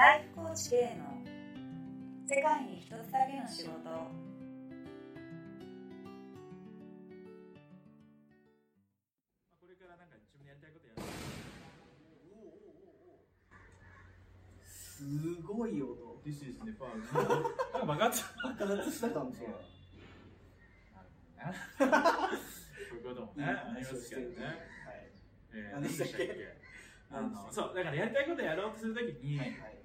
ライフコーチ K の世界に一つだけの仕事。これからなんか自分でやりたいことやるすごい音 This is Nepal なんか爆発爆発したかもしれないそういうこともね、ありますけどね。はい。えー何でしたっけ？そう、だからやりたいことやろうとするときに、はい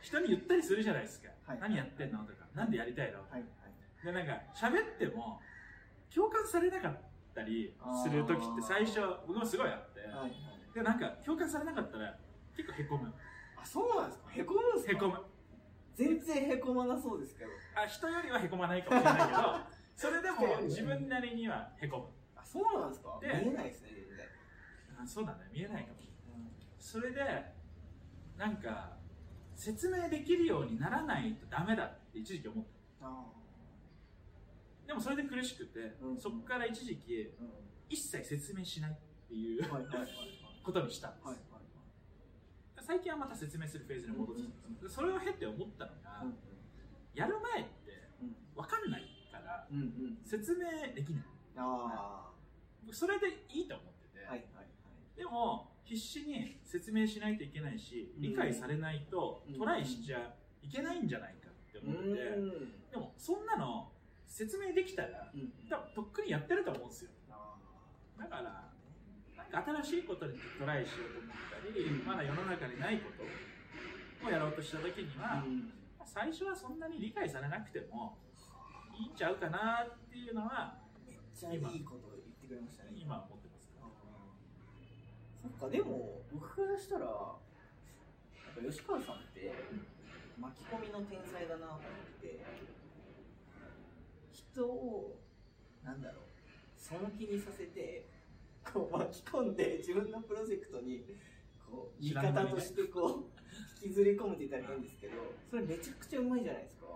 人に言ったりするじゃないですか。はい。何やってんのとか、なんでやりたいの？とか。はい。で、なんか、喋っても、共感されなかったりするときって最初、僕もすごいあって、はいはい。で、なんか、共感されなかったら、結構へこむ。あそうなんですか？へこむんですか？へこむ。全然へこまなそうですけど。あ、人よりはへこまないかもしれないけど、それでも自分なりにはへこむ。あそうなんですか？見でえないですね全然。あそうだね、見えないかも。しれない。それでなんか説明できるようにならないとダメだって一時期思った。あでもそれで苦しくて、うん。そこから一時期あうん。一切説明しないっていうはいはいはい ことにしたんです、はいはい最近はまた説明するフェーズに戻ってきたんですでそれを経て思ったのが、はいやる前ってうん。分かんないからうんうん。説明できない。あそれでいいと思ってて、あはいはいはい。でも必死に説明しないといけないしうん。理解されないとうん。トライしちゃいけないんじゃないかって思って、うん。でもそんなの説明できたらうん。多分とっくにやってると思うんですよ。あだからなんか新しいことにトライしようと思ったりまだ世の中にないことをやろうとした時には、最初はそんなに理解されなくてもいいんちゃうかなっていうのはめっちゃいいこと言ってくれましたね。今ーそっかでも僕からしたらなんか吉川さんって巻き込みの天才だなと思って人をなんだろうその気にさせてこう巻き込んで自分のプロジェクトにこう味方としてこう引きずり込むって言ったら変ですけどそれめちゃくちゃうまいじゃないですか。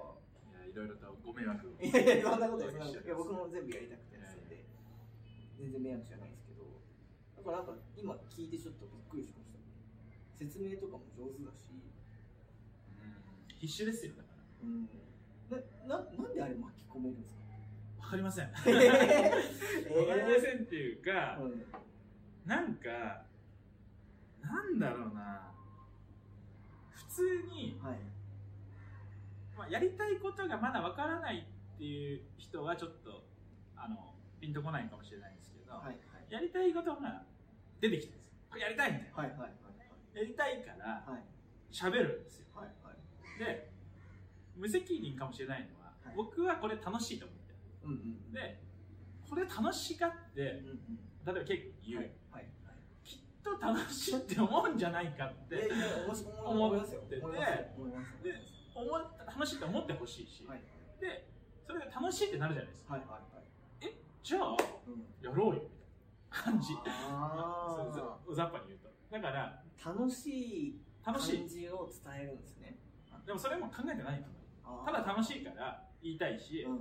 いやいろいろとご迷惑をいやいやそんなことないい。や僕も全部やりたくてですので。全然迷惑じゃないですだからなんか今聞いてちょっとびっくりしました。説明とかも上手だし。うん。必死ですよだから。うん。なななんであれ巻き込めるんですか？わかりません。わえかりませんっていうか、うん。なんか、なんだろうな、普通に、はい。まあ、やりたいことがまだわからないっていう人はちょっと、あの、ピンとこないかもしれないんですけど、はいはい。やりたいことが出てきたんです。よ。これやりたいんだよ。はいはいはいやりたいからはい。喋るんですよ。はいはい。で、無責任かもしれないのは、はい。僕はこれ楽しいと思ってる。うんうんで、これ楽しがって、うんうん。例えば結構言う、はいはいきっと楽しいって思うんじゃないかって思いますよ。思っててで楽しいって思ってほしいし、はいでそれで楽しいってなるじゃないですか、はいはいはい。じゃあうん。やろうよみたいな感じ。あそうざざっぱに言うとだからー楽しい。楽しい。感じを伝えるんですねでもそれも考えてない。ただ楽しい。から言い。たい。し、うんうんう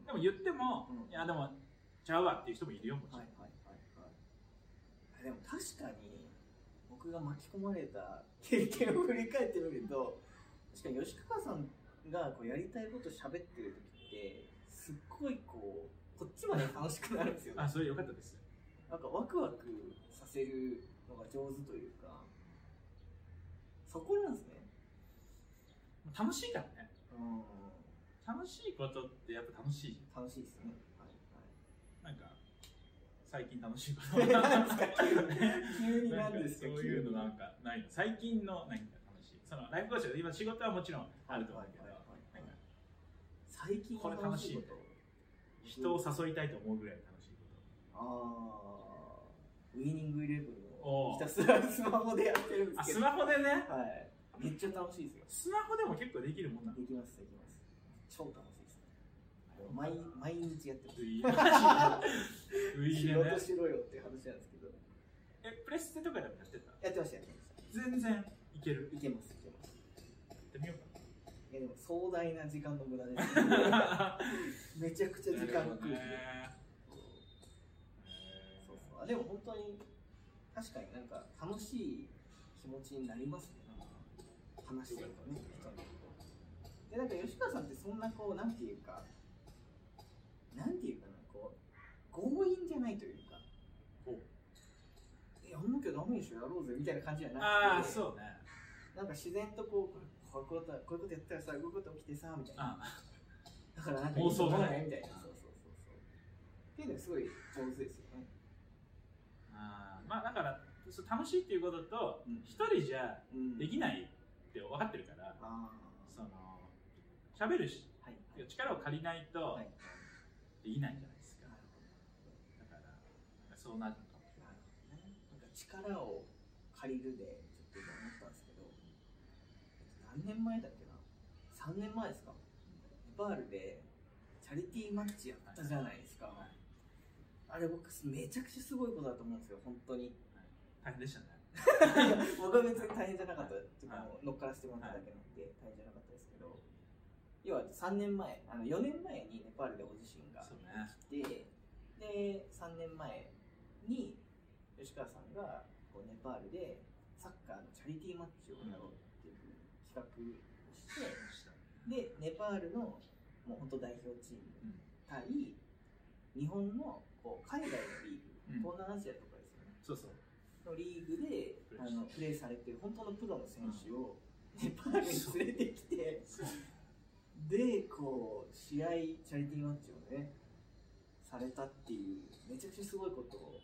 んでも言っても、うんい。やでもちゃうわってい。う人もい。るよもちろん、はい。はい。はい。はい。でも確かに僕が巻き込まれた経験を振り返ってみると確かに吉川さんがこうやりたい。こと喋ってる時ってすっごい。こうこっちまで楽しくなるんですよねあそれよかったですなんかワクワクさせるのが上手というかそこなんですね。楽しいからね。うん。楽しいことってやっぱ楽しいじ楽しいですね。はいゃんなんか最近楽しいこと急に何ですか？そういうのなんかないの？最近の何か楽しい？そのライフコーチで今仕事はもちろんあると思うけど。最近これ楽しいこと。人を誘いたいと思うぐらい楽しい。こああウイニングイレブンをひたすらスマホでやってるんですけど。スマホでね？はい。めっちゃ楽しいですよ。スマホでも結構できるもんな。のできますできます。超楽しいです毎毎日やってます。ウイマジでウイ仕事しろよって話なんですけど。えプレステとかでもやってた？やってましたやってました。全然いける。いけますいけます。やってみようか。いやでも壮大な時間の無駄です。な めちゃくちゃ時間が食うでも本当に確かになんか楽しい気持ちになりますね。話ましたよね人に。でなんか吉川さんってそんなこうなんていうかなんていうかなこう強引じゃないというか。やんなきゃダメでしょやろうぜみたいな感じじゃなくて。ああそうね。なんか自然とこうこういうことこういうことやったらさこういうこと起きてさみたいな。あだからなんか妄想がね。みたいな。そうそうそうそう。っていうのがすごい上手ですよそう楽しいっていうこととうん。一人じゃうんできないって分かってるからあその喋るしあはい。力を借りないとはい。できないじゃないですか。だからそうなるのかもしれなないねなんか力を借りるでちょっと今思ったんですけど何年前だっけな？3年前ですか？ネパールでチャリティーマッチやったじゃないですか。はい。あれ僕めちゃくちゃすごいことだと思うんですよ本当に大変でしたね。僕は別に大変じゃなかった。ってい乗っからせてもらっただけなんで大変じゃなかったですけど要は3年前あの4年前にネパールで大地震が来てで3年前に吉川さんがこうネパールでサッカーのチャリティーマッチをやろうっていう企画をしてでネパールのもう本当代表チームうん。対日本のこう海外のリーグ、うん。東南アジアとかですよね。そうそうのリーグであのプレーされてる本当のプロの選手をネパールに連れてきて、でこう試合チャリティーマッチをねされたっていうめちゃくちゃすごいことを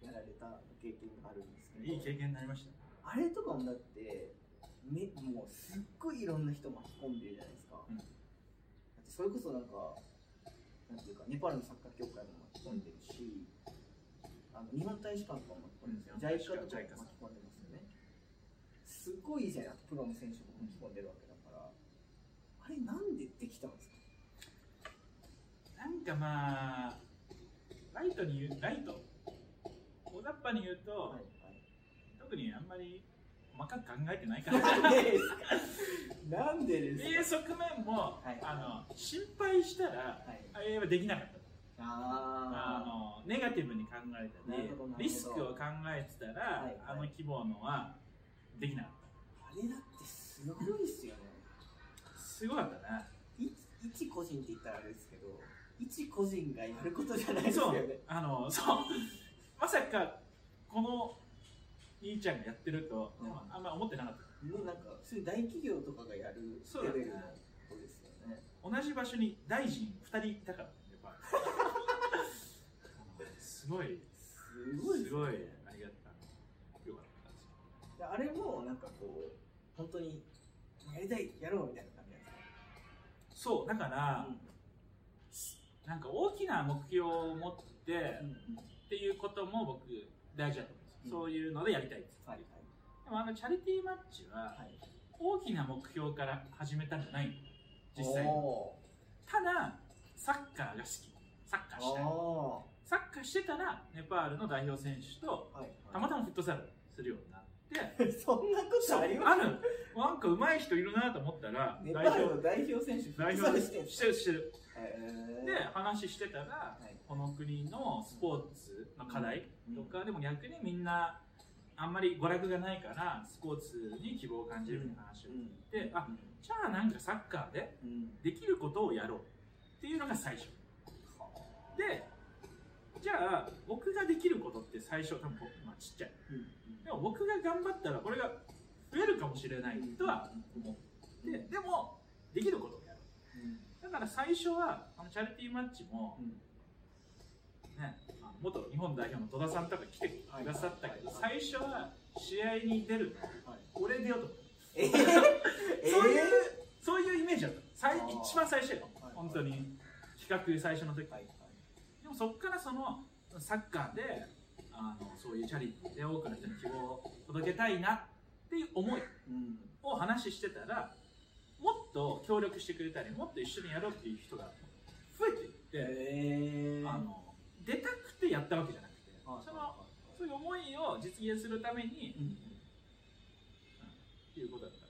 やられた経験があるんですけど。いい経験になりました。ねあれとかもだってめもうすっごいいろんな人巻き込んでるじゃないですか、うん。だってそれこそなんかなんていうかネパールのサッカー協会も巻き込んでるし、あの日本大使館とかも巻き込んですよ、うん JICA とかも巻き込んでますよね。すごいじゃんプロの選手も巻き込んでるわけだから、あれなんでできたんですか？なんかまあライトに言うライト。大雑把に言うと、はいはい。特にあんまり細かく考えてないから。なんでですか？なんでですかで側面も、はい。あの心配したらはい。あれはできなかったああのネガティブに考えたりリスクを考えてたら、はいはい。あの規模のはできなかっああれだってすごいっすよね。たすごかったね。い一個人って言ったらあれですけど一個人がやることじゃないですよそう。ねあのそう。まさかこの兄ちゃんがやってると、うん。あんま思ってなかった。ねなんかそういう大企業とかがやるレベルのことですよね。同じ場所に大臣2人いたからすごい。すごいですすごい。ありがたい。よかったあれもなんかこう本当にやりたいやろうみたいな感じなんですか？そうだから、なんか大きな目標を持ってうんうんっていうことも僕大事だと思うんですよ、うん。そういうのでやりたいです、はいでもあのチャリティーマッチははいはい大きな目標から始めたんじゃない。の実際おただサッカーが好きサッカーしたいー。サッカーしてたらネパールの代表選手とはいたまたまフットサルするようになって。そんなことあります？ある。なんか上手い人いるなと思ったらネパールの代表選手代表してるルしてるしてる。で話してたらはい。この国のスポーツの課題うん。とかでも逆にみんなあんまり娯楽がないからスポーツに希望を感じるみたいな話を聞いてあじゃあなんかサッカーでうん。できることをやろうっていうのが最初でじゃあ僕ができることって最初多分僕、まあ、ちっちゃい。でも僕が頑張ったらこれが増えるかもしれないとは思って。でもできることをやろう。だから最初はあのチャリティーマッチも、ね、元日本代表の戸田さんとか来てくださったけど、最初は試合に出る俺出ようと思って、えー？そういう、えそういうイメージだった。最一番最初よ。はい。本当に。企画最初の時、ーはい。でもそこからそのサッカーであのそういうチャリティーで多くの人に希望を届けたいなっていう思いうん。を話してたらもっと協力してくれたりもっと一緒にやろうっていう人が増えていって、えー。あの出たくてやったわけじゃなくて、はいそのそういう思いを実現するために、うん。っていうことだったんで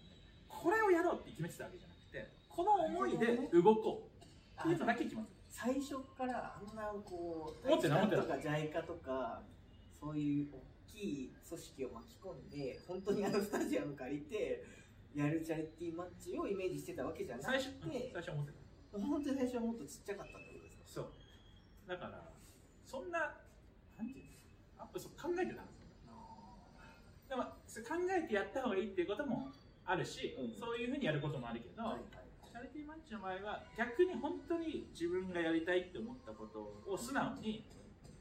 これをやろうって決めてたわけじゃなくてこの思いで動こうっていうのだけ決まって最初からあんなこう大使館とかジャイカとかそういう大きい組織を巻き込んで本当にあのスタジアム借りてやるチャリティーマッチをイメージしてたわけじゃなくて最初、思ってた本当に最初はもっとちっちゃかったってことですかそう。だからそんななんていうのあそう考えてたんですよでも考えてやった方がいいっていうこともあるし、うん。そういうふうにやることもあるけど、はいはいチャリティーマッチの場合は逆に本当に自分がやりたいって思ったことを素直に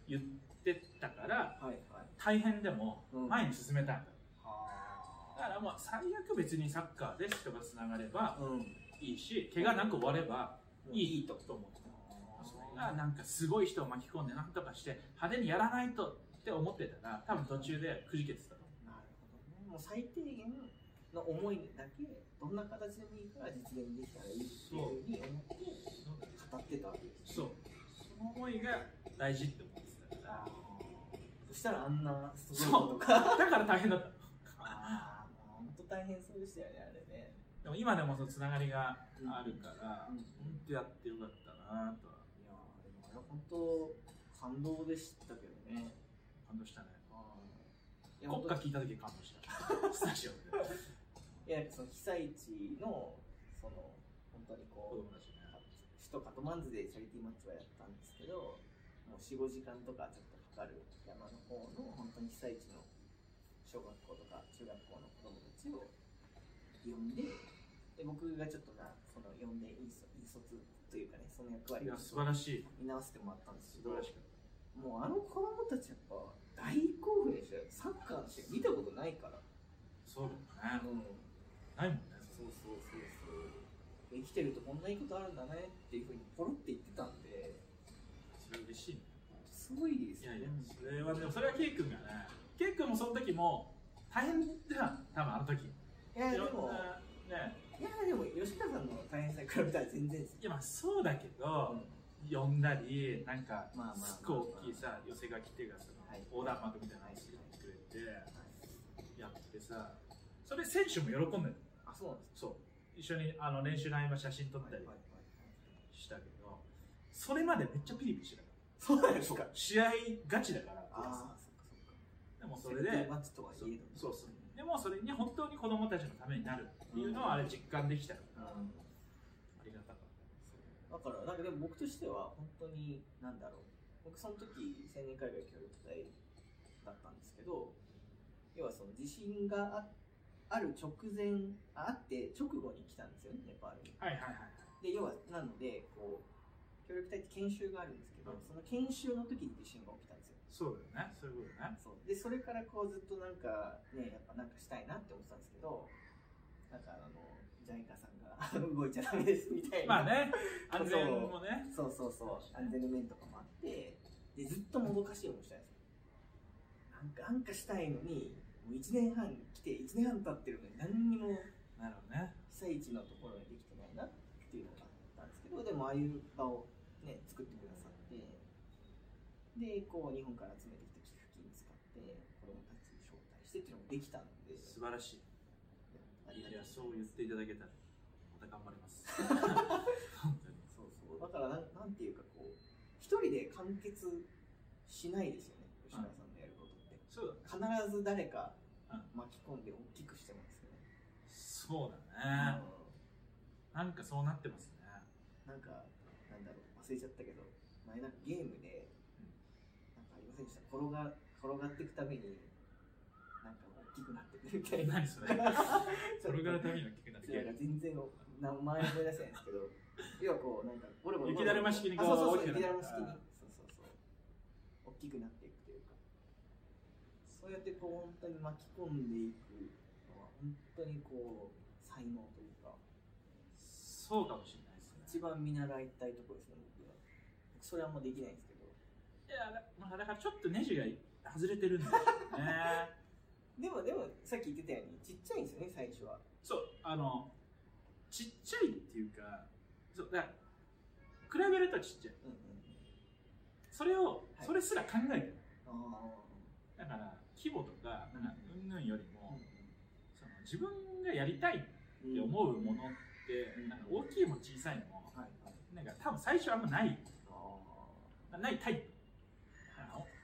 言ってたからはいはい。大変でもうん。前に進めたんだ、はだからもう最悪別にサッカーで人がつながればうん。いいし怪我なく終わればいいとと思ってそれがなんかすごい人を巻き込んでなんとかして派手にやらないとって思ってたら多分途中でくじけてたと思なるほどね。もう最低限の思いだけどんな形でもいいから実現できたらいいっていうふうに思って語ってたわけですうそう。その思いが大事って思ってたから。そしたらあんなすごいことか。だから大変だった。ああもう本当大変そうでしたよねあれね。でも今でもそのつながりがあるから、うん。本当やってよかったなとは。いやーでもあれ本当感動でしたけどね。感動したね。国歌聞いた時感動した。スタジオでいやなんかその被災地のその本当に子こう供たちね首都カトマンズでチャリティーマッチはやったんですけどもう45時間とかちょっとかかる山の方の本当に被災地の小学校とか中学校の子供たちを呼んでで僕がちょっとなその呼んで引率引率というかねその役割をいや素晴らしい。担わせてもらったんですけど素晴らしかった。もうあの子供たちやっぱ大興奮でしたよ。サッカーの試合見たことないから、そうだよね。うん、ないもんね。そうそうそうそう。生きてるとこんないいことあるんだねっていうふうにポロって言ってたんで。それ嬉しいね。すごいですよね。いやいやそれはでもそれはケイ君がねケイ君もその時も大変だよ多分あの時。いやでもなね。いやでも吉川さんの大変さに比べたら全然ですいやまあそうだけど、呼んだりなんかまあまあまあすっごい大きいさ寄せ書きっていうかその、はい。横断幕みたいなの作ってくれてやってさそれ選手も喜んでるあそうなんですそう。一緒にあの練習の合間写真撮ったりしたけどそれまでめっちゃピリピリしてた。かそうなんらですか。試合ガチだからああそっかそっか。でもそれで設定マッチとはいえどそうそう。でもそれに本当に子供たちのためになるっていうのはあれ実感できたから、うん。ありがたかっだからなんかでも僕としては本当になんだろう。僕その時青年海外協力隊だったんですけど要はその地震があある直前ああって直後に来たんですよねネパールに。たはいはいはい。で要はなのでこう協力隊って研修があるんですけど、うん。その研修の時に地震が起きたんですよ。そうだよね。そういうことね。そう。でそれからこうずっとなんかねやっぱなんかしたいなって思ってたんですけどなんかあのジャイカさんが 動いちゃダメですみたいな。まあね安全もね。そうそうそう。安全の面とかもあってでずっともどかしい思いしたんですよ。なんかなんかしたいのにもう1年半来て1年半経ってるのに何にもなるほどね。被災地のところにできてないなっていうのがあったんですけどでもああいう場をね作ってくださってでこう日本から集めてきた寄付金使って子供たち招待してっていうのもできたんで。素晴らしい。いいやそう言っていただけたらまた頑張ります。本当に。そうそう。だからなんなんていうかこう一人で完結しないですよね吉川さんそうだね。必ず誰かうん。巻き込んで大きくしてますよね、そうだね。なんかそうなってますね。なんかなんだろう。忘れちゃったけど。前なんかゲームでなんかありませんでした？転が転がっていくたびになんか大きくなってくるみたいな。何それ？それがために大きくなってそうなんか全然名前思い出せないんですけど。要はこうなんかゴロゴロ雪だるま式にこそうそうそう大きくなる雪だるま式に。そうそうそう。大きくなってそうやってこう本当に巻き込んでいくのは本当にこう才能というかそうかもしれないですね。一番見習いたいところですね僕は。僕それはあんまできないんですけど。いやだ,、まあ、だからちょっとネジが外れてるんだよね。でもでもさっき言ってたようにちっちゃいんですよね最初は。そうあのちっちゃいっていうかそうだから比べるとちっちゃい。うんうんそれを、はい。それすら考えてない。あだから規模とかなんかうん。ぬんよりあも、その自分がやりたいってうん思うものって、うん。なんか大きいも小さいのも、なんか多分最初あんまない。あないタイプ。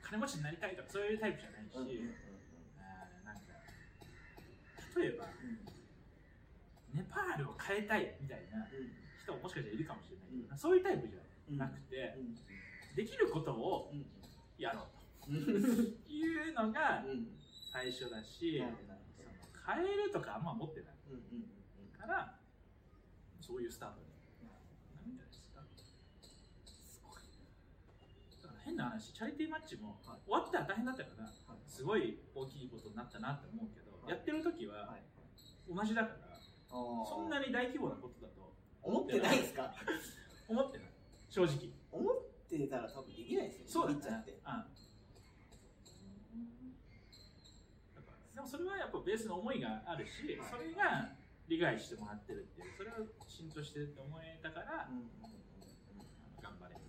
金持ちになりたいとかそういうタイプじゃないし、ーうなんか例えばうん。ルを変えたいみたいなうん。人ももしかしたらいるかもしれないけど、うん。そういうタイプじゃうんなくて、うん。できることをうん。やろううんというのがうん最初だし、その変えるとかあんま持ってないほどうんうんうんからそういうスタートになるんじゃないですか。すごいだから変な話チャリティーマッチもはい。終わったら大変だったからはい。すごい大きいことになったなって思うけど、はい。やってる時ははい。同じだから、そんなにに大規模なことだと思ってないですか？思ってない。正直。思ってたら多分できないですよねそうだね。っちゃって。うんだからでもそれはやっぱベースの思いがあるし、はい。それが理解してもらってるっていうそれは浸透してるって思えたから、頑張れる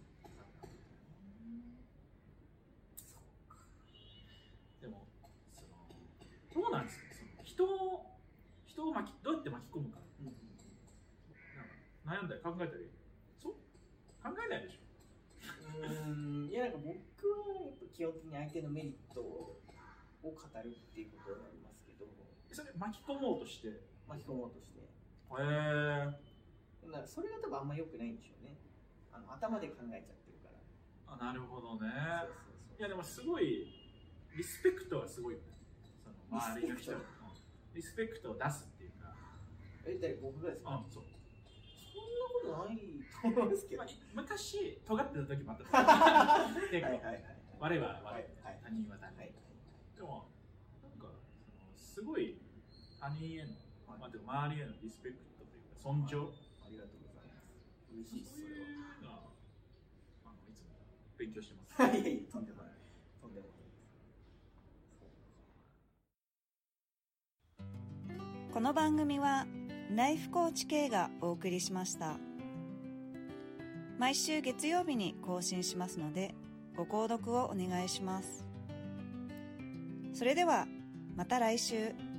でもそのどうなんですか？その人を人を巻きどうやって巻き込むか。なんか悩んだり考えたりそう？考えないでしょ。うーん。いやなんか僕はやっぱ基本的に相手のメリットを語るっていうことになりますけどそれ巻き込もうとして？へ巻き込もうとして。えだからそれが多分あんま良くないんでしょうね。あの頭で考えちゃってるから。あなるほどね。いやでもすごいリスペクトはすごいよね。その周りの人リスペクト？を出すっていうか。え誰？僕がですか？あそう。そんなことないと思いますけど。まあ昔尖ってた時もあった。はいはいはい我は我、はいはい他人は他人、はいでもなんかそのすごい他人への、まあ、でも周りへのリスペクトというか尊重、ありがとうございます。嬉しいですそれは。あのいつも勉強してます。いやいやとんでもない。とんでもない。この番組はライフコーチ K がお送りしました。毎週月曜日に更新しますのでご購読をお願いします。それではまた来週。